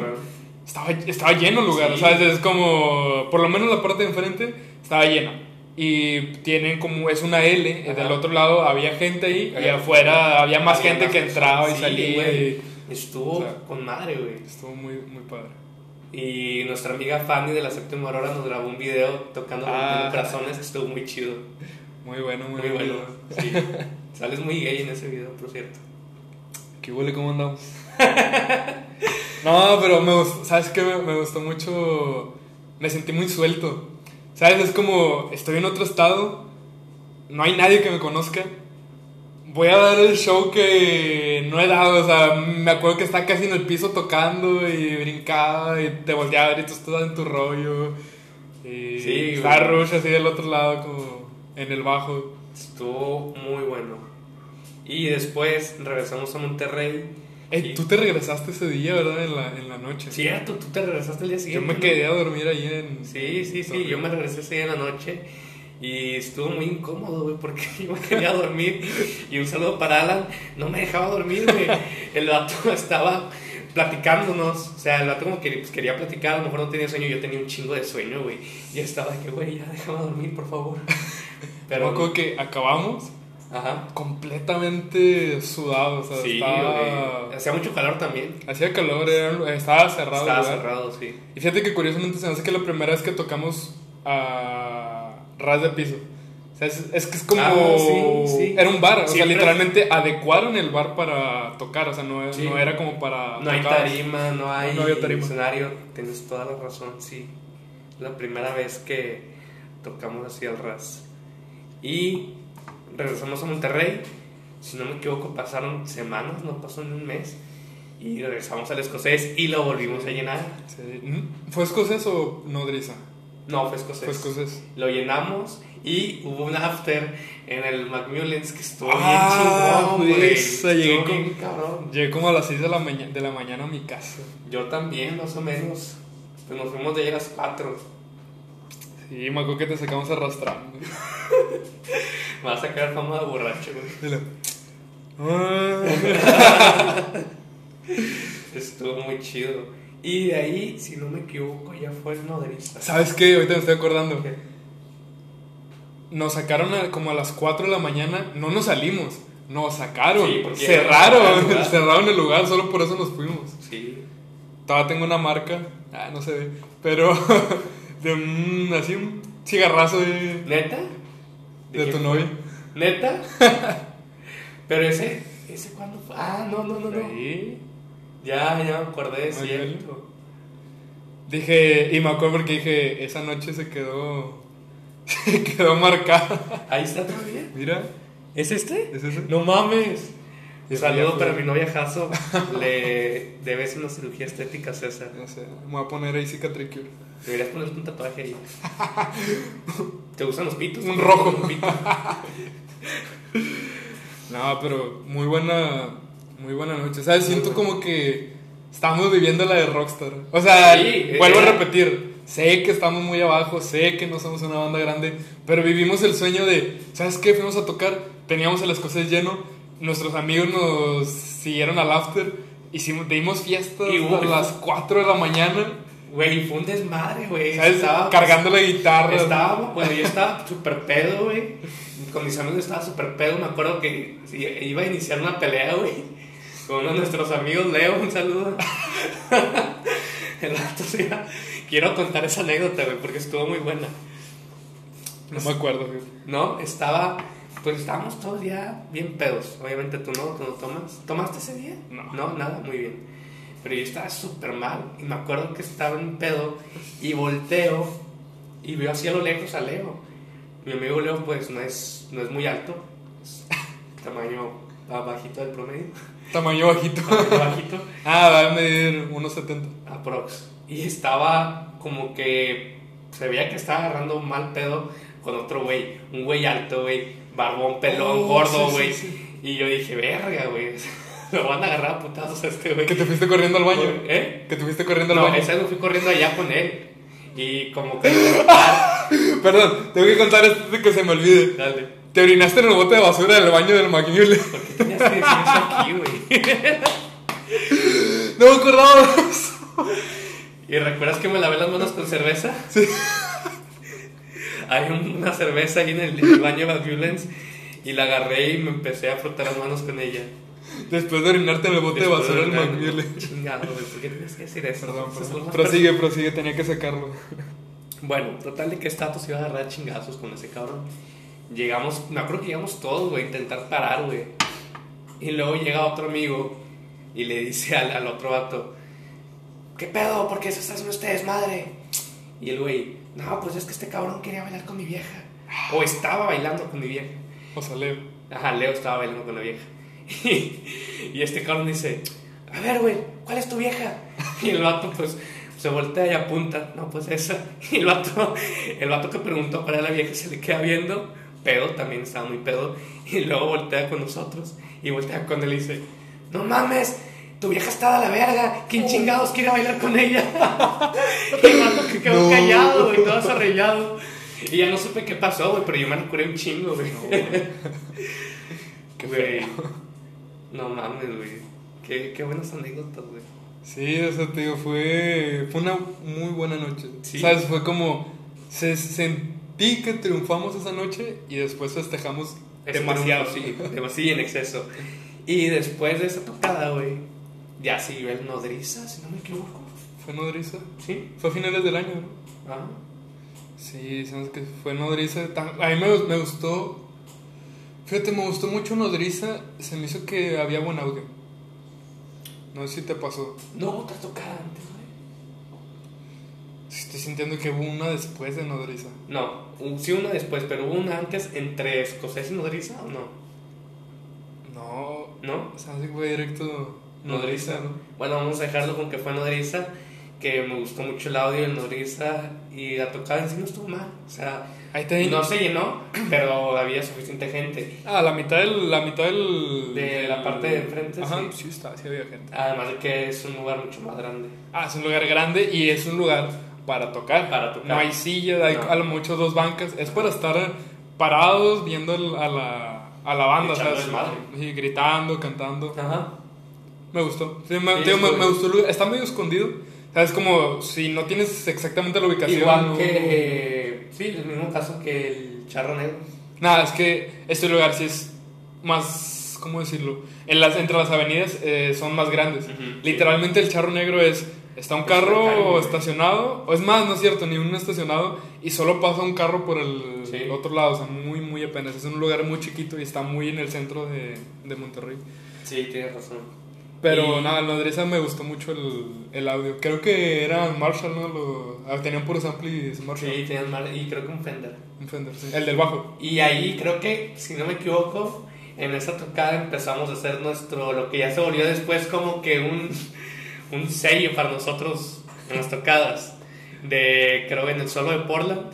Estaba, estaba lleno el lugar, Sí. ¿sabes? Es como, por lo menos la parte de enfrente estaba llena. Y tienen como, es una L, eh, Ajá. del otro lado había gente ahí y Ajá. afuera había más Había gente más que entraba y salía. y Estuvo O sea, con madre, güey. estuvo muy, muy padre. Y nuestra amiga Fanny de la séptima aurora nos grabó un video tocando Ah. corazones estuvo muy chido. Muy bueno, muy, Muy bueno. bueno. Sí. Sales muy gay en ese video, por cierto. ¿Qué huele? ¿Cómo andamos? no, pero me gustó, ¿sabes qué? Me, me gustó mucho. Me sentí muy suelto. ¿Sabes? Es como, estoy en otro estado, no hay nadie que me conozca. Voy a dar el show que no he dado. O sea, me acuerdo que estaba casi en el piso tocando y brincaba y te volteaba y tú estabas en tu rollo. Y Sí, estaba. Rush así del otro lado, como en el bajo. Estuvo muy bueno. Y después regresamos a Monterrey. Ey, Y- tú te regresaste ese día, ¿verdad? En la, en la noche. Cierto, tú te regresaste el día Yo siguiente. me ¿no? quedé a dormir ahí en. Sí, sí, sí. Yo me regresé ese día en la noche y estuvo muy incómodo, güey, porque yo me quería dormir. Y un saludo para Alan, no me dejaba dormir, güey. El vato estaba platicándonos. O sea, el vato como que pues, quería platicar, a lo mejor no tenía sueño. Yo tenía un chingo de sueño, güey. Y estaba de que, güey, ya déjame dormir, por favor. Pero. Me Pero, que acabamos ajá. completamente sudados. O sea, Sí, estaba-. Hacía mucho calor también. Hacía calor, era- estaba cerrado. Estaba cerrado, sí. Y fíjate que curiosamente se me hace que la primera vez que tocamos a ras de piso. O sea, es, es que es como. Ah, sí, sí. Era un bar, o sea, literalmente adecuaron el bar para tocar, o sea, no, Sí. no era como para. No hay tarima, no hay No tarima. escenario. Tienes toda la razón, sí. La primera vez que tocamos así al ras. Y regresamos a Monterrey. Si no me equivoco, pasaron semanas, no pasó ni un mes. Y regresamos al escocés y lo volvimos a llenar. Sí. ¿Mm? ¿Fue escocés o nodriza? No, fue escocés. Fue escocés. Lo llenamos y hubo un after en el Macmillans que estuvo Ah, bien chingón, güey. llegué Estuvo cabrón. Llegué como a las 6 de la, de la mañana a mi casa. Yo también, más o menos. Pues nos fuimos de ahí a las 4. Sí, me acuerdo que te sacamos arrastrando. Me vas a sacar fama de borracho, güey. Estuvo muy chido. Y de ahí, si no me equivoco, ya fue el nodriza. ¿Sabes qué? Ahorita me estoy acordando. ¿Qué? Nos sacaron a- como a las 4 de la mañana. No nos salimos. Nos sacaron. Sí, cerraron. el lugar. Cerraron el lugar. Solo por eso nos fuimos. Sí. Todavía tengo una marca. Ah, no se ve. Pero de un, así un cigarrazo de, ¿Neta? de tu novia. ¿Neta? Pero ese, ¿ese cuándo fue? Ah, no, no, no, no. Sí. Ya, ya me acordé, es cierto. Dije, y me acuerdo porque dije, esa noche se quedó. Se quedó marcada. Ahí está todavía. Mira, ¿Es este? ¿es ese? No mames. Y Saludo para mi novia Jaso. Le debes una cirugía estética, César. No sé, me voy a poner ahí cicatricure. Deberías ponerte un tatuaje ahí. ¿Te gustan los pitos? Un rojo. Un pito. No, pero muy buena, muy buena noche. ¿Sabes? Siento como que estamos viviendo la de Rockstar. O sea, Sí, vuelvo a era- repetir. Sé que estamos muy abajo, sé que no somos una banda grande, pero vivimos el sueño de, ¿sabes qué? Fuimos a tocar, teníamos el escocés lleno, nuestros amigos nos siguieron al after, hicimos, dimos fiestas Y a las 4 de la mañana, Güey, fue un desmadre, güey. Estaba- Cargando la guitarra. Estaba, bueno, yo estaba súper pedo, güey. Con mis amigos estaba súper pedo. Me acuerdo que iba a iniciar una pelea, güey. Con uno de nuestros amigos, Leo, un saludo. El rato, sí, quiero contar esa anécdota, güey, porque estuvo muy buena. No me acuerdo, güey. ¿No? Estaba, pues estábamos todo el día bien pedos. Obviamente tú no, tú no tomas. ¿Tomaste ese día? No. No, nada, muy bien. Pero yo estaba súper mal. Y me acuerdo que estaba en pedo y volteo y veo así a lo lejos a Leo. Mi amigo Leo, pues no es, no es muy alto. Es tamaño bajito del promedio. Tamaño bajito. Tamaño bajito. ah, va a medir 1.70. aprox. Y estaba como que se veía que estaba agarrando un mal pedo con otro güey, un güey alto, güey, barbón, pelón, Oh, gordo, sí, güey. sí, sí. Y yo dije, verga, güey, lo van a agarrar a putazos a este güey. Que te fuiste corriendo al baño. ¿Eh? Que te fuiste corriendo al No, baño. esa vez me fui corriendo allá con él. Y como que... Perdón, tengo que contar esto de que se me olvide. Dale. Te orinaste en el bote de basura del baño del Macmillan. ¿Por qué tenías que decir eso aquí, güey? No me acordaba de eso. ¿Y recuerdas que me lavé las manos con cerveza? Sí. Hay un- una cerveza ahí en el, en el baño de las Violence y la agarré y me empecé a frotar las manos con ella. Después de orinarte en el bote de Después basura del de- Macmillan. Chingado, güey, ¿por qué tienes que decir eso? Perdón, perdón. Prosigue, prosigue, tenía que sacarlo. Bueno, total de que Status iba a agarrar chingazos con ese cabrón. Llegamos, me acuerdo que llegamos todos, güey, a intentar parar, güey. Y luego llega otro amigo y le dice al, al otro vato, ¿qué pedo? ¿Por qué se está haciendo ustedes, madre? Y el güey, no, pues es que este cabrón quería bailar con mi vieja. O estaba bailando con mi vieja. O sea, Leo. Ajá, Leo estaba bailando con la vieja. Y, este cabrón dice, a ver, güey, ¿cuál es tu vieja? Y el vato, pues, se voltea y apunta, no, pues esa. Y el vato, el vato que preguntó era la vieja se le queda viendo, pedo, también estaba muy pedo. Y luego voltea con nosotros y voltea con él y dice, no mames, tu vieja está de la verga, ¿quién chingados quiere bailar con ella? y el vato que quedó No. callado, güey, todo desarrollado. Y ya no supe qué pasó, güey, pero yo me recuerdo un chingo, güey. Qué Güey. No mames, güey. Qué, qué buenas anécdotas, güey. Sí, o sea, te digo, fue, fue una muy buena noche. Sí. ¿Sabes? Fue como. Se, sentí que triunfamos esa noche y después festejamos demasiado. Sí, demasiado en exceso. Y después de esa tocada, güey, ya siguió el Nodriza, si no me equivoco. ¿Fue nodriza? Sí. Fue a finales del año, ¿no? Ah. Sí, sabes que fue nodriza. A mí me, me gustó. Fíjate, me gustó mucho nodriza. Se me hizo que había buen audio. No sé si te pasó. No otra tocada antes, güey. Estoy sintiendo que hubo una después de nodriza. No, sí una después, pero hubo una antes entre Escocés y Nodriza o no? No, ¿No? o sea, fue directo Nodriza, ¿no? Bueno, vamos a dejarlo con que fue Nodriza, que me gustó mucho el audio de Nodriza y la tocada en sí no estuvo mal. O sea, Ahí te no se llenó, pero había suficiente gente. Ah, la mitad del. La mitad del. De la parte de enfrente, Ajá, sí. sí, está, sí había gente. Además de que es un lugar mucho más grande. Ah, es un lugar grande y es un lugar para tocar. Para tocar. No hay sillas, hay No. a lo mucho dos bancas. Es para estar parados viendo a la, a la banda, ¿sabes? Sí, gritando, cantando. Ajá. Me gustó. Sí, me, Sí, digo, me- me gustó el lugar. Está medio escondido. ¿Sabes? Como si no tienes exactamente la ubicación. Igual no- que. sí, el mismo caso que el charro negro. Nada, es que este lugar sí es más, ¿cómo decirlo? En las, entre las avenidas eh, son más grandes. Ujú, Literalmente el charro negro es, está un carro estacionado, o es más, no es cierto, ni uno estacionado, y solo pasa un carro por el Sí. otro lado, o sea, muy, muy apenas. Es un lugar muy chiquito y está muy en el centro de, de Monterrey. Sí, tienes razón. Pero Y- nada, en Nodriza me gustó mucho el, el audio. Creo que era Marshall, ¿no? Lo, ah, tenían puros amplis Marshall. Sí, tienes mal. Y creo que un Fender. Un Fender, sí. El del bajo. Y ahí creo que, si no me equivoco, en esa tocada empezamos a hacer nuestro, lo que ya se volvió después como que un, un sello para nosotros en las tocadas. De, creo, en el solo de Portland,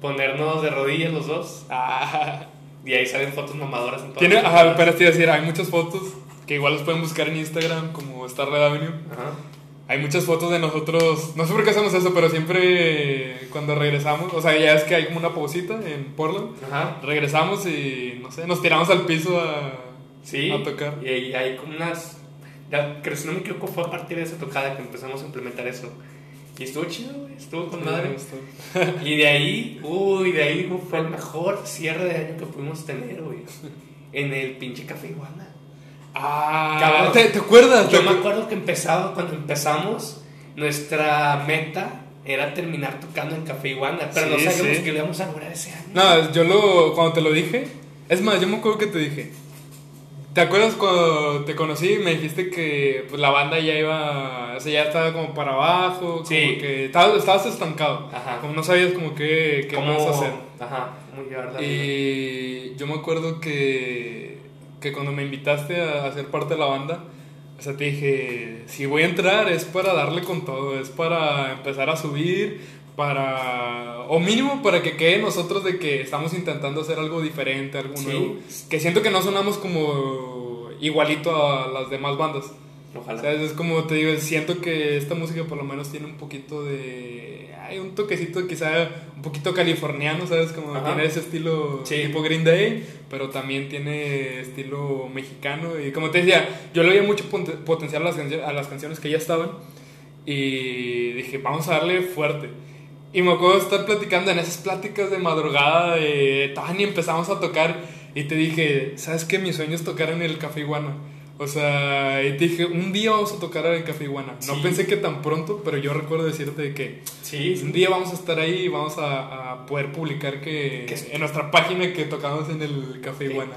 ponernos de rodillas los dos. Ah, Y ahí salen fotos mamadoras en las ajá, pero te iba a decir, hay muchas fotos que igual los pueden buscar en Instagram como Star Red Avenue. Ajá. Hay muchas fotos de nosotros, no sé por qué hacemos eso, pero siempre cuando regresamos, o sea, ya es que hay como una pausita en Portland, Ajá. regresamos y no sé, nos tiramos al piso a, Sí. a tocar. Y ahí hay como unas. Ya, creo, si no me equivoco, fue a partir de esa tocada que empezamos a implementar eso. Y estuvo chido, güey. Estuvo con madre. Y de ahí, uy, de ahí fue el mejor cierre de año que pudimos tener, güey. En el pinche Café Iguana. Ah, Cabrón. ¿te, te acuerdas? Yo ¿Te me acu- acuerdo que empezaba, cuando empezamos, nuestra meta era terminar tocando en Café Iguana, pero no sabíamos sí. que lo íbamos a lograr ese año. No, yo lo, cuando te lo dije, es más, yo me acuerdo que te dije, ¿te acuerdas cuando te conocí y me dijiste que pues, la banda ya iba, o sea, ya estaba como para abajo, como Sí. que estabas, estabas estancado, Ajá. como no sabías como qué, qué ¿Cómo más hacer. Ajá, muy vida. Y yo me acuerdo que, que cuando me invitaste a, a ser parte de la banda, o sea, te dije, si voy a entrar es para darle con todo, es para empezar a subir, para, o mínimo para que quede nosotros de que estamos intentando hacer algo diferente, algo Sí. nuevo, que siento que no sonamos como igualito a las demás bandas. Ojalá. ¿Sabes? Es como te digo, siento que esta música por lo menos tiene un poquito de. Hay un toquecito quizá un poquito californiano, ¿sabes? Como Ajá. tiene ese estilo Sí. tipo Green Day, pero también tiene estilo mexicano. Y como te decía, yo le veía mucho potencial a las, a las canciones que ya estaban. Y dije, vamos a darle fuerte. Y me acuerdo de estar platicando en esas pláticas de madrugada de Tani, empezamos a tocar. Y te dije, ¿sabes qué? Mi sueño es tocar en el Café Iguana. O sea, y te dije, un día vamos a tocar en Café Iguana. No Sí. pensé que tan pronto, pero yo recuerdo decirte que Sí, un día vamos a estar ahí y vamos a, a poder publicar que Que en nuestra página que tocamos en el Café Sí. Iguana.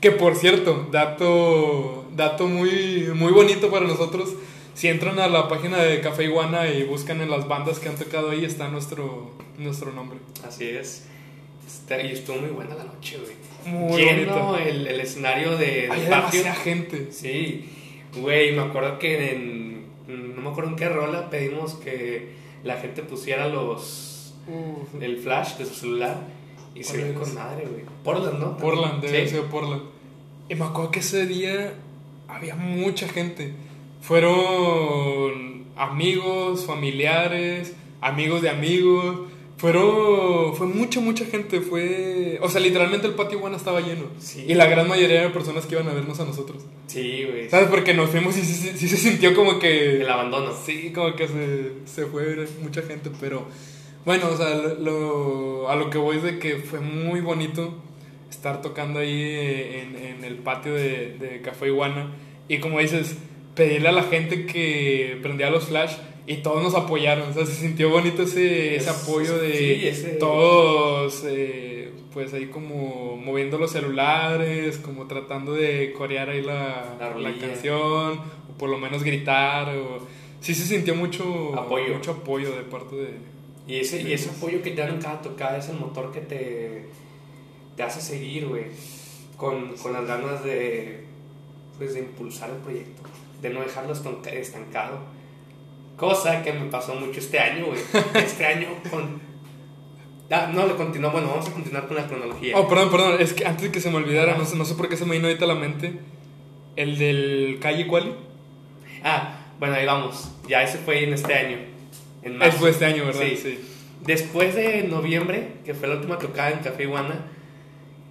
Que por cierto, dato, dato muy, muy bonito para nosotros. Si entran a la página de Café Iguana y buscan en las bandas que han tocado ahí, está nuestro, nuestro nombre. Así es. Está- y estuvo muy buena la noche, güey. Muy Lleno el, el escenario de, del Hay patio. demasiada gente. Sí, güey, me acuerdo que en. No me acuerdo en qué rola pedimos que la gente pusiera los. El flash de su celular y se ¿Cuál ve es? con madre, güey. Portland, ¿no? Portland, debe Sí. ser Portland. Y me acuerdo que ese día había mucha gente. Fueron amigos, familiares, amigos de amigos. Fueron, fue mucha, mucha gente. Fue, o sea, literalmente el patio Iguana estaba lleno. Sí. Y la gran mayoría de personas que iban a vernos a nosotros. Sí, güey. ¿Sabes? Porque nos fuimos y sí, sí- sí se sintió como que... El abandono. Sí, como que se, se fue mucha gente, pero bueno, o sea, lo- a lo que voy es de que fue muy bonito estar tocando ahí en, en el patio de, de Café Iguana y como dices, pedirle a la gente que prendía los flash y todos nos apoyaron, o sea, se sintió bonito ese, ese Es- apoyo de sí, ese- todos, eh, pues ahí como moviendo los celulares, como tratando de corear ahí la, La canción, o por lo menos gritar, o... Sí se sintió mucho Apoyo. mucho apoyo de parte de... Y ese, y ese apoyo que te dan en cada tocada es el motor que te, te hace seguir, güey. Con, con las ganas de, pues, de impulsar el proyecto, de no dejarlo estanca- estancado. Cosa que me pasó mucho este año, güey. Este año con... Ah, no, lo continuó. Bueno, vamos a continuar con la cronología. Oh, perdón, perdón, es que antes de que se me olvidara, no sé, no sé por qué se me vino ahorita a la mente, el del Calle Quali. Ah, bueno, ahí vamos. Ya ese fue en este año. En marzo. Es fue este año, ¿verdad? Sí. Después de noviembre, que fue la última tocada en Café Iguana,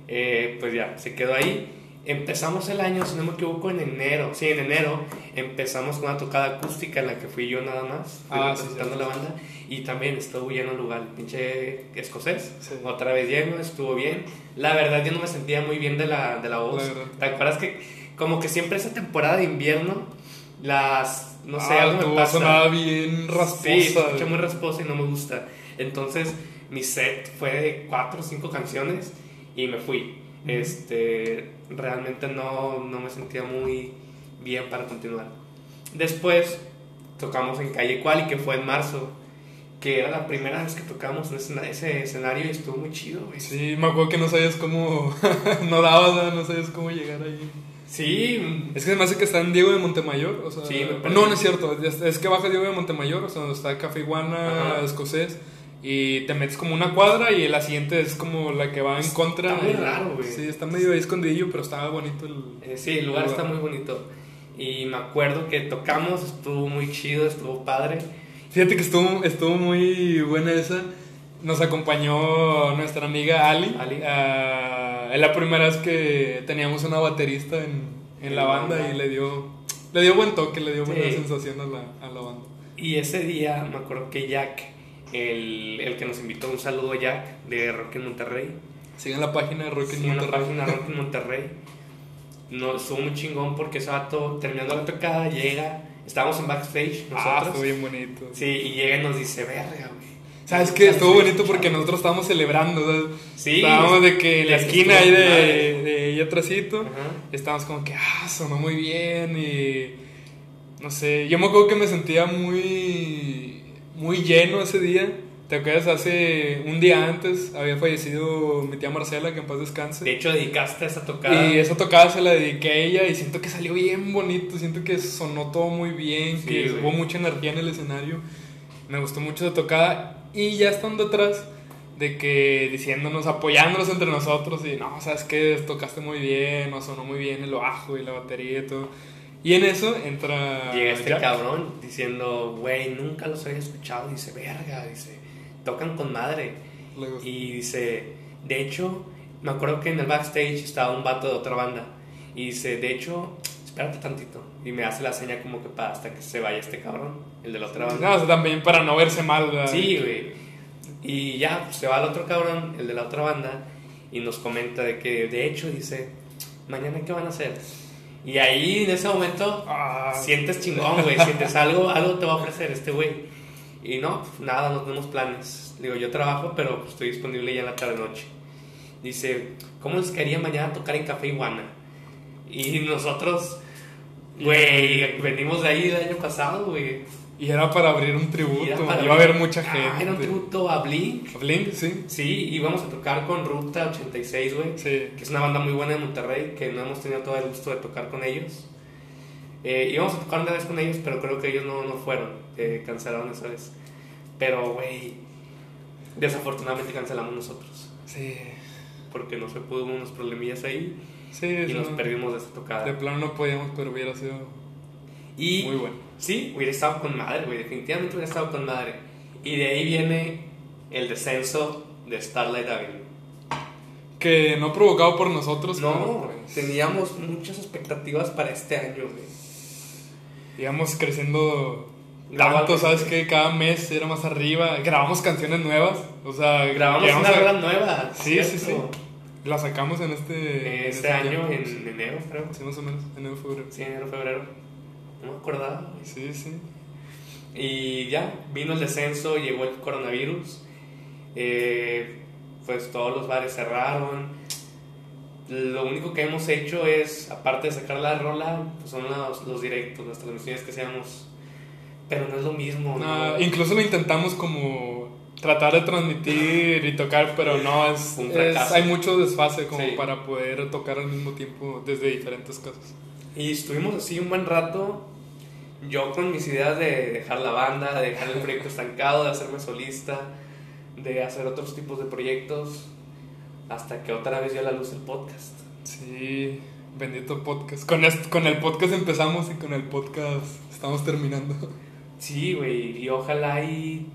eh, pues ya, se quedó ahí. Empezamos el año, si no me equivoco, en enero. Sí, en enero empezamos con una tocada acústica en la que fui yo nada más, Ah, sí, representando sí, la banda. Y también estuvo lleno el lugar, pinche escocés. Sí. Otra vez lleno, estuvo bien. La verdad, yo no me sentía muy bien de la, de la voz. La. ¿Te acuerdas que, como que siempre esa temporada de invierno, las. No sé, Ah, algo me pasa. sonaba bien rasposa. Sí, se escucha muy rasposa y no me gusta. Entonces, mi set fue de cuatro o cinco canciones y me fui. Este, realmente no, no me sentía muy bien para continuar. Después, tocamos en Calle Cuali, que fue en marzo, que era la primera vez que tocamos en ese, ese escenario y estuvo muy chido, güey. Sí, me acuerdo que no sabías cómo... no dabas, no sabías cómo llegar ahí. Sí, Es que me hace que está en Diego de Montemayor, o sea... Sí, me no, no es cierto, es, que bajas Diego de Montemayor, o sea, donde está Café Iguana, Ajá. escocés, y te metes como una cuadra y la siguiente es como la que va en contra. muy y- raro, güey. Sí, está medio ahí escondidillo, pero estaba bonito el... Eh, sí, el lugar está muy bonito. Y me acuerdo que tocamos, estuvo muy chido, estuvo padre. Fíjate que estuvo, estuvo muy buena esa. Nos acompañó nuestra amiga Ali. Ali. Ah, es la primera vez que teníamos una baterista en, en la banda. y le dio, le dio buen toque, le dio buena Sí. sensación a la, a la banda. Y ese día me acuerdo que Jack, el, el que nos invitó, un saludo a Jack de Rock en Monterrey. Sigan la página de Rock en en la Monterrey. página Rock en Monterrey. No, estuvo muy chingón porque ese vato, terminando la tocada, llega. Estábamos en backstage Ah, nosotros. estuvo bien bonito. sí, y llega y nos dice, verga, güey. ¿Sabes qué? Estuvo bonito porque nosotros estábamos celebrando. ¿sabes? Sí. Estábamos de que en la esquina ahí de, de. Ajá. Estábamos como que, ah, sonó muy bien y no sé, yo me acuerdo que me sentía muy, muy lleno ese día. ¿Te acuerdas? Hace un día antes había fallecido mi tía Marcela, que en paz descanse. De hecho, dedicaste esa tocada. Y esa tocada se la dediqué a ella y siento que salió bien bonito, siento que sonó todo muy bien, Sí, que güey. hubo mucha energía en el escenario. Me gustó mucho esa tocada y ya estando atrás de que diciéndonos, apoyándonos entre nosotros y no, sabes que tocaste muy bien, o sonó muy bien el bajo y la batería y todo. Y en eso entra Llega este Jack. cabrón diciendo, güey, nunca los había escuchado. Dice, verga, dice, tocan con madre. Y dice, de hecho, me acuerdo que en el backstage estaba un vato de otra banda. Y dice, de hecho, espérate tantito. Y me hace la seña como que para hasta que se vaya este cabrón, el de la otra banda. No, o sea, también para no verse mal. ¿verdad? Sí, güey. Y ya, pues, se va el otro cabrón, el de la otra banda, y nos comenta de que, de hecho, dice, mañana qué van a hacer. Y ahí en ese momento Ah, sientes chingón, güey. Sientes algo, algo te va a ofrecer este güey. Y no, pues, nada, no tenemos planes. Digo, yo trabajo, pero pues, estoy disponible ya en la tarde-noche. Dice, ¿cómo les caería mañana tocar en Café Iguana? Y nosotros, güey, venimos de ahí el año pasado, güey. Y era para abrir un tributo. Iba a haber mucha Ah, gente. era un tributo a Blink. Blink, sí. Sí, íbamos a tocar con Ruta 86, güey. Sí. Que es una banda muy buena de Monterrey, que no hemos tenido todo el gusto de tocar con ellos. Eh, íbamos a tocar una vez con ellos, pero creo que ellos no, no fueron. eh, cancelaron esa vez. Pero, güey, desafortunadamente cancelamos nosotros. Sí. Porque no se pudo, unos problemillas ahí Sí, y nos no- perdimos de esa tocada. De plano no podíamos, pero hubiera sido Y muy bueno. Sí, hubiera estado con madre, güey, definitivamente hubiera estado con madre. Y de ahí viene el descenso de Starlight Avenue. Que no provocado por nosotros. pero, No, pues, teníamos muchas expectativas para este año, güey. íbamos creciendo tanto, ¿sabes que Cada mes era más arriba. Grabamos canciones nuevas. O sea, Grabamos una a- nueva. Sí, sí, sí. ¿cierto? La sacamos en este, en Este este año, tiempo. en enero, creo. Sí, más o menos, enero, febrero. Sí, enero, febrero. No me acordaba. Sí, sí. Y ya, vino el descenso, llegó el coronavirus. eh, pues todos los bares cerraron. Lo único que hemos hecho es, aparte de sacar la rola, pues son los, los directos, las transmisiones que hacemos. Pero no es lo mismo. No, ¿no? incluso lo intentamos como tratar de transmitir y tocar, pero no, es, Un es- hay mucho desfase como Sí. para poder tocar al mismo tiempo desde diferentes casas. Y estuvimos así un buen rato. Yo con mis ideas de dejar la banda, de dejar el proyecto estancado, de hacerme solista, de hacer otros tipos de proyectos, hasta que otra vez dio a la luz el podcast. Sí, bendito podcast. Con, est- con el podcast empezamos y con el podcast estamos terminando. Sí, güey, y ojalá y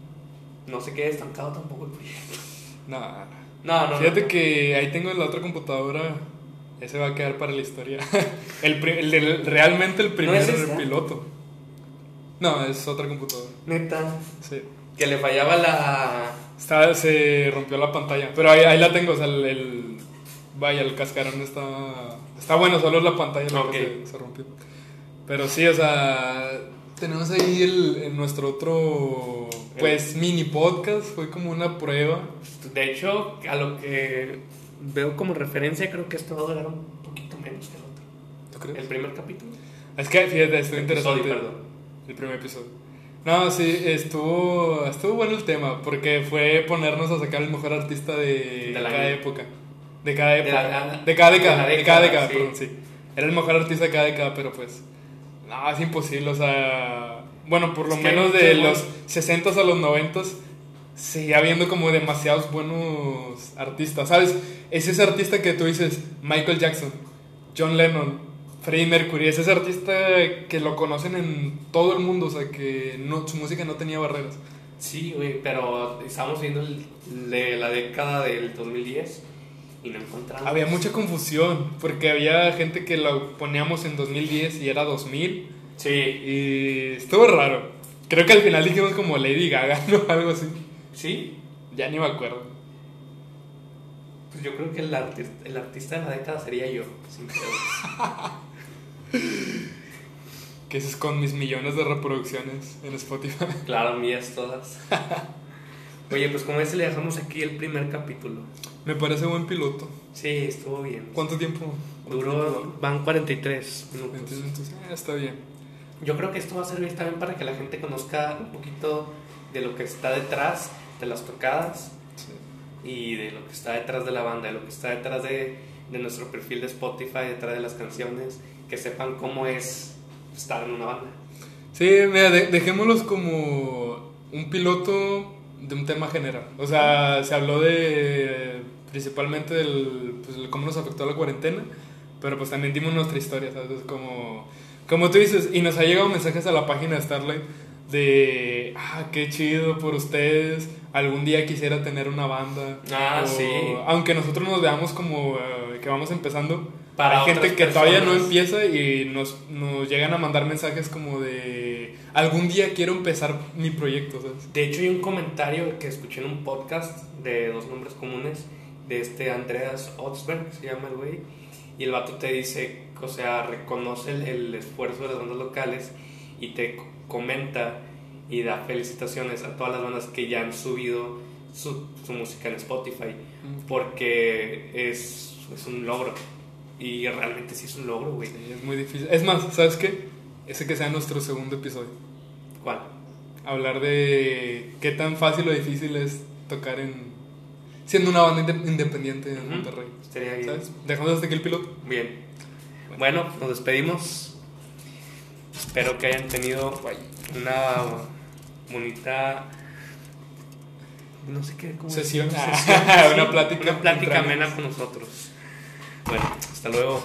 no se quede estancado tampoco el proyecto. Nada. No, no. Fíjate no. que ahí tengo en la otra computadora. Ese va a quedar para la historia. el, el del- realmente el primer esta? piloto. No, es otra computadora. Neta, Sí. que le fallaba la. Está, se rompió la pantalla. Pero ahí, ahí la tengo. O sea, el, el- Vaya, el cascarón está. Está bueno, solo es la pantalla la que se, se rompió. Pero sí, o sea. Tenemos ahí el, en nuestro otro. Pues mini podcast. Fue como una prueba. De hecho, a lo que veo como referencia, creo que esto va a durar un poquito menos que el otro. ¿Tú crees? El primer capítulo. Es que, fíjate, estuvo interesante. Episodio, perdón. El primer episodio. No, sí, estuvo, estuvo bueno el tema, porque fue ponernos a sacar el mejor artista de, Del cada época. De cada De época. la- De, cada de década. la De, cada década, sí. perdón, sí. Era el mejor artista de cada década, pero pues. No, es imposible, o sea. Bueno, por lo Es que menos hay de muchos los 60 a los 90 seguía habiendo como demasiados buenos artistas, ¿sabes? Es ese artista que tú dices, Michael Jackson, John Lennon, Freddie Mercury, es ese artista que lo conocen en todo el mundo, o sea, que no, su música no tenía barreras. Sí, güey, pero estamos viendo el de la década del 2010 y no encontramos. Había mucha confusión, porque había gente que lo poníamos en 2010 y era 2000, Sí, y estuvo raro. Creo que al final dijimos como Lady Gaga, ¿no? Algo así. sí. Ya ni me acuerdo. Pues yo creo que el, arti- el artista de la década sería yo, sin. Que es con mis millones de reproducciones en Spotify. claro, mías todas. Oye, pues como ese le dejamos aquí el primer capítulo. Me parece buen piloto. Sí, estuvo bien. ¿Cuánto tiempo? Duró, van 43 minutos. Entonces, eh, está bien. Yo creo que esto va a servir también para que la gente conozca un poquito de lo que está detrás de las tocadas Sí. y de lo que está detrás de la banda, de lo que está detrás de, de nuestro perfil de Spotify, detrás de las canciones, que sepan cómo es estar en una banda. Sí, mira, de- dejémoslos como un piloto de un tema general. O sea, se habló de principalmente del pues, cómo nos afectó la cuarentena, pero pues también dimos nuestra historia, ¿sabes? Como, como tú dices, y nos ha llegado mensajes a la página de Starlight de, ah, qué chido por ustedes, algún día quisiera tener una banda. Ah, O, sí. Aunque nosotros nos veamos como eh, que vamos empezando, Para hay gente que todavía no empieza y nos, nos llegan a mandar mensajes como de algún día quiero empezar mi proyecto, ¿sabes? De hecho, hay un comentario que escuché en un podcast de dos nombres comunes, de este Andreas Otsberg, se llama el güey, y el vato te dice, o sea, reconoce el, el esfuerzo de las bandas locales y te comenta y da felicitaciones a todas las bandas que ya han subido su, su música en Spotify, porque es, es un logro. Y realmente sí es un logro, güey. Sí, es muy difícil. Es más, ¿sabes qué? Ese que sea nuestro segundo episodio. ¿Cuál? Hablar de qué tan fácil o difícil es tocar en. siendo una banda inde- independiente en Ujú. Monterrey. Estaría bien. ¿Sabes? Dejamos hasta aquí el piloto. Bien. Bueno, nos despedimos. Espero que hayan tenido una bonita. No sé qué. ¿cómo Sesión. Ah, una plática Una plática amena con nosotros. Bueno, hasta luego.